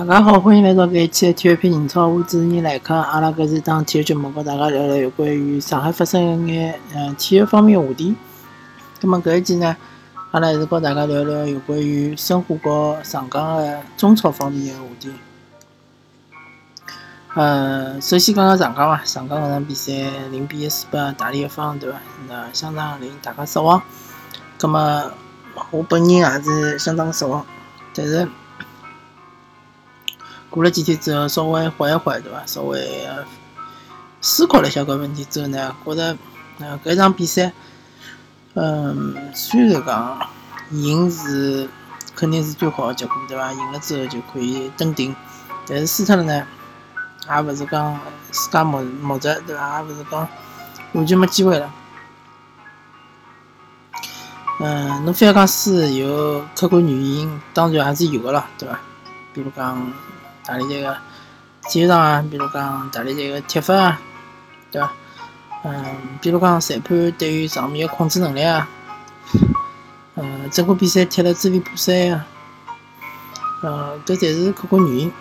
大家好，欢迎来到搿一期的体育篇英超，我主持人来客。阿拉搿是档体育节目，和大家聊聊有关于上海发生一眼呃体育方面的话题。葛末搿一期呢，阿拉还是和大家聊聊有关于申花和上港的中超方面的话题。呃，首先讲讲上港伐，上港搿场比赛零比一输拨大连一方，对伐？那相当令大家失望。葛末我本人也是相当失望，但是。过了几天之后，稍微缓一缓，对伐？稍微思考了一下搿问题之后呢，觉着呃搿场比赛，嗯，虽然讲赢是肯定是最好的结果，对伐？赢了之后就可以登顶，但是输脱了呢，也勿是讲自家莫莫着，对伐？也勿是讲完全没机会了。嗯，侬非要讲输有客观原因，当然还是有个咯，对伐？比如讲。大连这个体育场啊，比如讲大连这个踢法啊，对伐？嗯，比如讲裁判对于场面的控制能力啊，嗯，整个比赛踢了支离破碎啊，呃，搿侪是客观原因。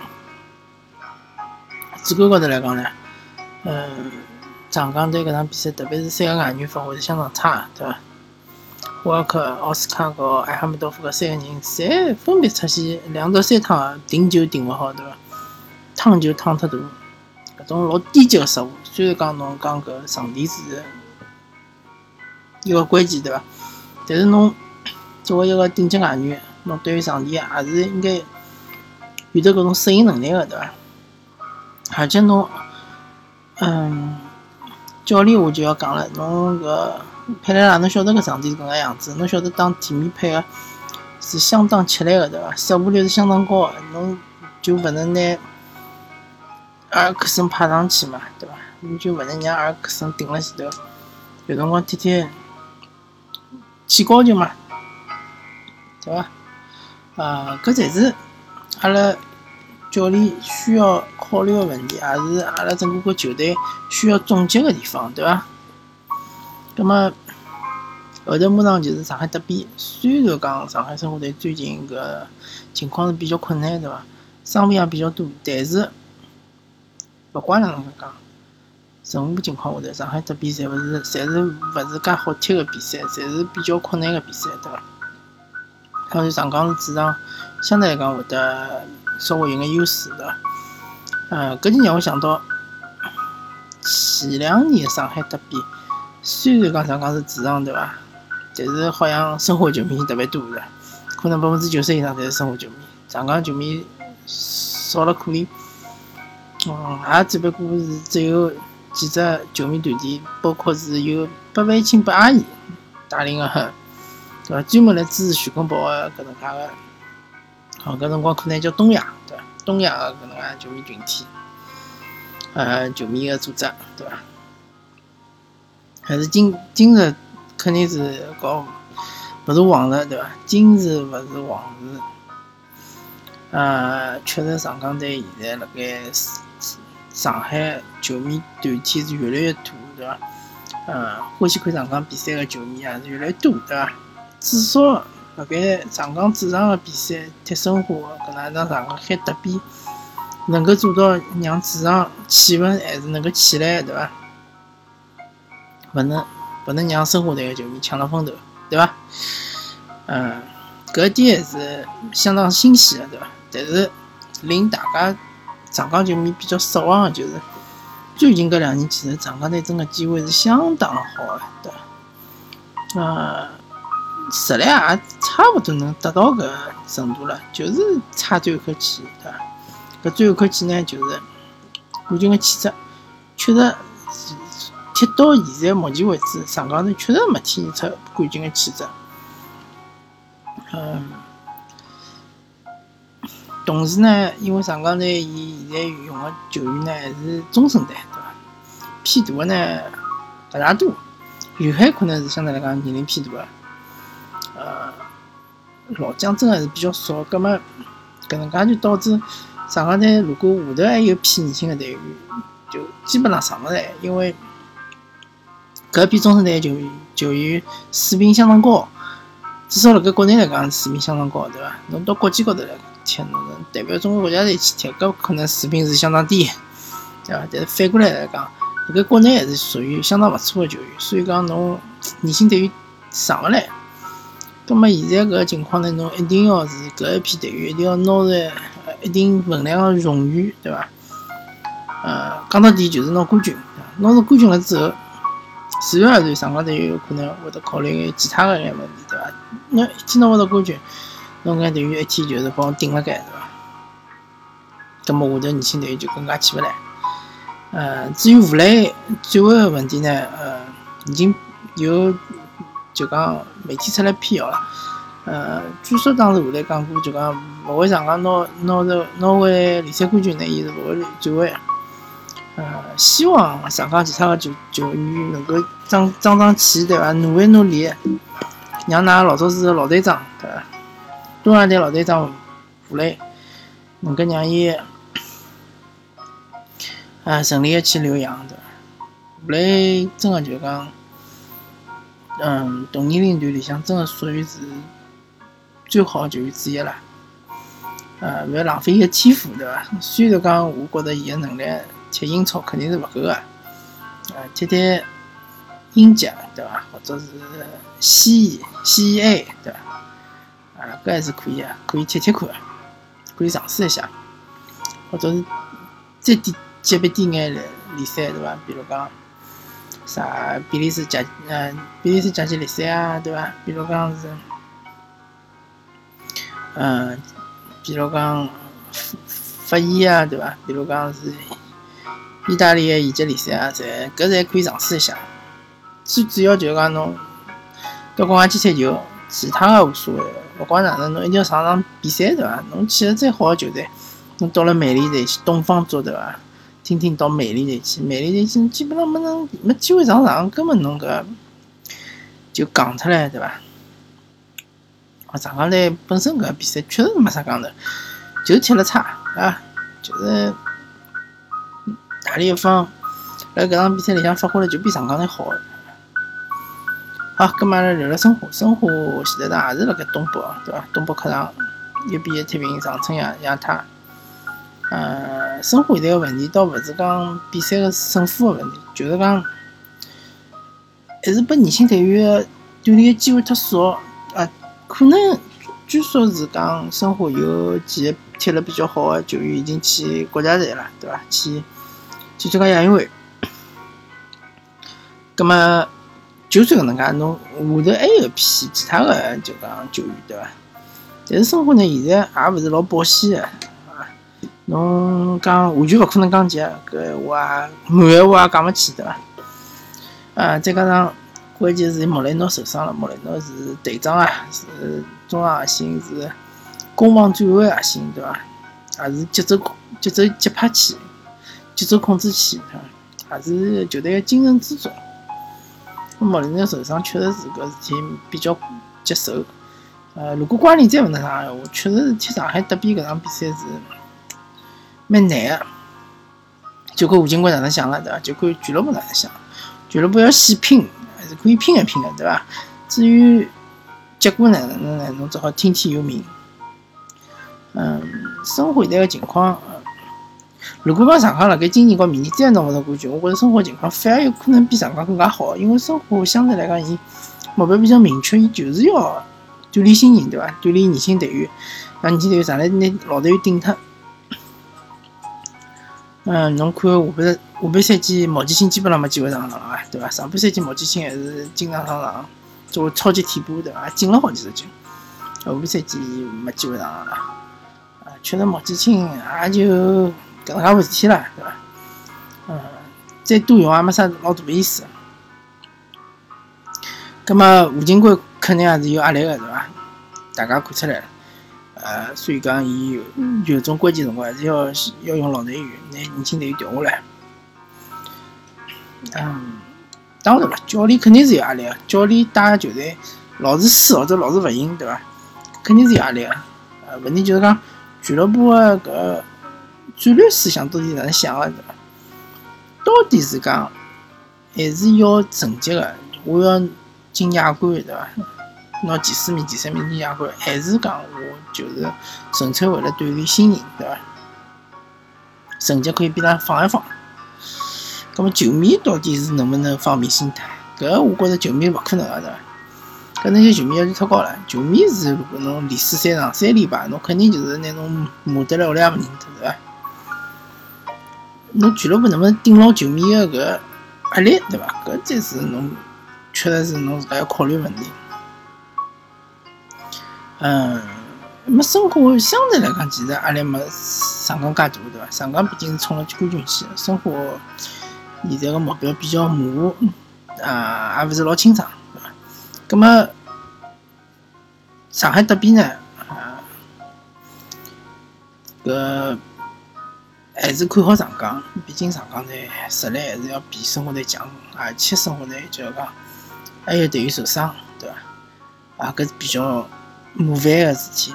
主观高头来讲呢，嗯，长江队搿场比赛，特别是三个外援发挥是相当差，对伐？沃克、奥斯卡和埃哈梅多夫搿三个人，侪分别出现两到三趟停球停勿好，对伐？趟球趟太大，搿种老低级个失误。虽然讲侬讲搿场地是一个关键，对伐？但是侬作为一个顶级外援，侬对于场地也是应该有得搿种适应能力个，对伐？而且侬，嗯，教练我就要讲了，侬搿。佩莱拉，侬晓得搿场地是搿能样子，侬晓得打地面配个是相当吃力个，对伐？失误率是相当高个，侬就勿能拿阿尔克森派上去嘛，对伐？侬就勿能让阿尔克森顶辣前头，有辰光天天起高球嘛，对伐？啊，搿才是阿拉教练需要考虑个问题，也是阿拉整个个球队需要总结个地方，对伐？那么后头马上就是上海德比，虽然讲上海申花队最近个情况是比较困难，对伐？伤病也比较多，但是勿管哪能讲，任何情况下头，上海德比侪勿是，侪是勿是介好踢个比赛，侪是比较困难个比赛，对伐？当然上港是主场，相对来讲会得稍微有眼优势，对伐？呃，搿就让我想到前两年上海德比。虽然讲上港是主场对伐，但是好像生活球迷特别多的，可能百分之九十以上侪是生活球迷，上港球迷少了可怜。嗯，也只不过是只有几只球迷团体，包括是有八位亲八阿姨带领的，对伐？专门来支持徐根宝的搿能介的，好，搿辰光可能叫东亚，对伐？东亚的搿能介球迷群体，呃，球迷的组织，对伐？还是今今日肯定是搞不是往日对伐？今日勿是往日。呃，确实上港队现在辣盖上海球迷团体是越来越多，对伐？呃，欢喜看上港比赛的球迷也是越来越多，对伐？至少辣盖上港主场的比赛踢申花搿能一场上港海德比，能够做到让主场气氛还是能够起来，对伐？勿能勿能让申花队个球迷抢了风头，对伐？嗯，搿点还是相当欣喜个，对伐？但是令大家上港球迷比较失望个就是，最近搿两年其实上港队真个机会是相当好个，对伐？呃，实力也差勿多能达到搿程度了，就是差最后一口气，对伐？搿最后一口气呢，就是冠军个气质，确实。踢到现在目前为止，上港队确实没体现出冠军的气质。嗯，同时呢，因为上港队伊现在用的球员呢还是中生代，对伐？偏大的呢不大多，刘海可能是相对来讲年龄偏大的。呃，老将真的是比较少，葛么搿能介就导致上港队如果下头还有偏年轻的队员，就基本上上勿来，因为。搿批中生代球员球员水平相当高，至少辣盖国内来讲水平相当高，对伐？侬到国际高头来踢，侬能代表中国国家队去踢，搿可能水平是相当低，对伐？但是反过来来讲，搿国内还是属于相当勿错的球员，所以讲侬 年轻队员上勿来。葛末现在搿个情况呢，侬一定要是搿一批队员一定要拿着一定分量的荣誉，对伐？呃，讲到底就是拿冠军，拿着冠军了之后，自然而然上港队有可能会得考虑其他个一眼问题，对伐？侬一天拿勿到冠军，侬搿队员一天就是帮顶辣盖，对伐？葛末下头年轻队员就更加起勿来。呃，至于吴磊转会个问题呢，呃，已经有。就讲媒体出来辟谣了，呃，据说当时我来讲过，就讲勿会上港拿拿着拿回联赛冠军呢，伊是勿会转会。呃，希望上港其他的球球员能够争争争气，对伐？努一努力，让㑚老早子老队长，对伐？东亚队老队长吴磊，能够让伊啊顺利的去留洋，对伐？吴磊真的就讲。嗯，同年龄段里向真的属于是最好的球员之一了。呃，勿要浪费伊个天赋，对伐？虽然讲我觉着伊个能力踢英超肯定是勿够个，啊，踢踢英甲，对伐？或者是西西 A，对伐？啊，搿还是可以啊，可以踢踢看，可以尝试一下，或者是再低级别低眼的联赛，对伐？比如讲。啥比利时甲嗯比利时甲级联赛啊，对伐？比如讲是，嗯，比如讲法法乙啊，对伐？比如讲是意大利的乙级联赛啊，侪搿侪可以尝试一下。最主要就是讲侬到国外去踢球，其他的无所谓，勿管哪能，侬一定要上场比赛，对伐？侬去了再好的球队，侬到了美丽队去，东方做对伐？听听到美丽队去，美丽队去基本上没能没机会上场，根本侬搿就讲出来对伐？啊，上港队本身搿比赛确实没啥讲头，就踢了差啊，就是大连一方辣搿场比赛里向发挥了就比上港队好。好，搿么阿拉聊聊申花，申花现在也是辣盖东北对伐？东北客场一比一踢平长春亚亚泰。呃，申花现在个问题倒勿是讲比赛个胜负个问题，就是讲还是拨年轻队员锻炼个机会太少。啊，可能据说是讲申花有几个踢了比较好个球员已经去国家队了，对伐？去就这个亚运会。葛么就算搿能介，侬下头还有一批其他个就讲球员，对伐？但是申花呢，现在也勿是老保险个。侬讲完全勿可能降级，搿闲话满闲话也讲勿起，对伐？啊，再加上关键是莫雷诺受伤了，莫雷诺是队长啊，是中场核心，是攻防转换核心，对伐？也是节奏、节奏节拍器、节奏控制器，也是球队个精神支柱。莫雷诺受伤确实是搿事体比较棘手。呃，如果瓜林再勿能上闲话，确实是踢上海德比搿场比赛是。蛮难个，就看吴金贵哪能想了，对伐？就看俱乐部哪能想。俱乐部要细拼，还是可以拼一拼的，对伐？至于结果哪能呢？侬只好听天由命。嗯，生活现在个情况，如果讲上港辣盖今年和明年再拿勿到冠军，我觉着生活情况反而有可能比上港更加好，因为生活相对来讲，伊目标比较明确，伊就是要锻炼新人，对伐？锻炼年轻队员，让年轻队员上来拿老队员顶脱。嗯，侬看下半下半赛季毛基青基本上没机会上场了，对伐？上半赛季毛基青还是经常上场，作为超级替补，对伐？进了好几十球。下半赛季没机会上场了，啊，确实毛基青也就搿能介回事体啦，对伐？嗯，再多用也没啥老大意思。葛末吴警官肯定也是有压力个，对伐？大家看出来了。呃，所以讲，伊有种关键辰光还是要要用老队员，拿年轻队员调下来。嗯，当然了，教练肯定是有压力个，教练带球队老是输或者老是勿赢，对伐？肯定是有压力个。呃，问题就是讲，俱乐部个搿战略思想到底哪能想个，对伐？到底是讲还是要成绩个，我要进亚冠，对伐？拿前四名、前三名进亚冠，还是讲我就是纯粹为了锻炼新人，对伐？成绩可以比他放一放。那么球迷到底是能不能放平心态？搿我觉着球迷勿可能个，对伐？搿那些球迷要求太高了。球迷是如果侬连输三场、三连败，侬肯定就是拿侬骂得来屋里也勿认得，对伐？侬俱乐部能不能顶牢球迷个搿压力，对伐？搿才是侬确实是侬自家要考虑问题。嗯，么申花相对来讲其实压力没上港介大，对伐？上港毕竟是冲了冠军去，申花现在个目标比较模糊，啊，也勿是老清爽，对伐？葛么上海德比呢？啊，搿还是看好长江，毕竟长江队实力还是要比生活队强，而且生活队就是讲还有队员受伤，对伐？啊，搿是比较。麻烦个事体，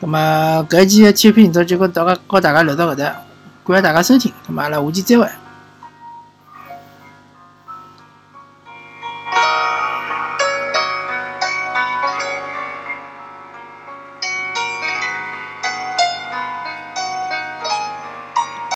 咁么搿期的体育频道就跟大家告大家聊到搿搭，感谢大家收听，咁么阿拉下期再会。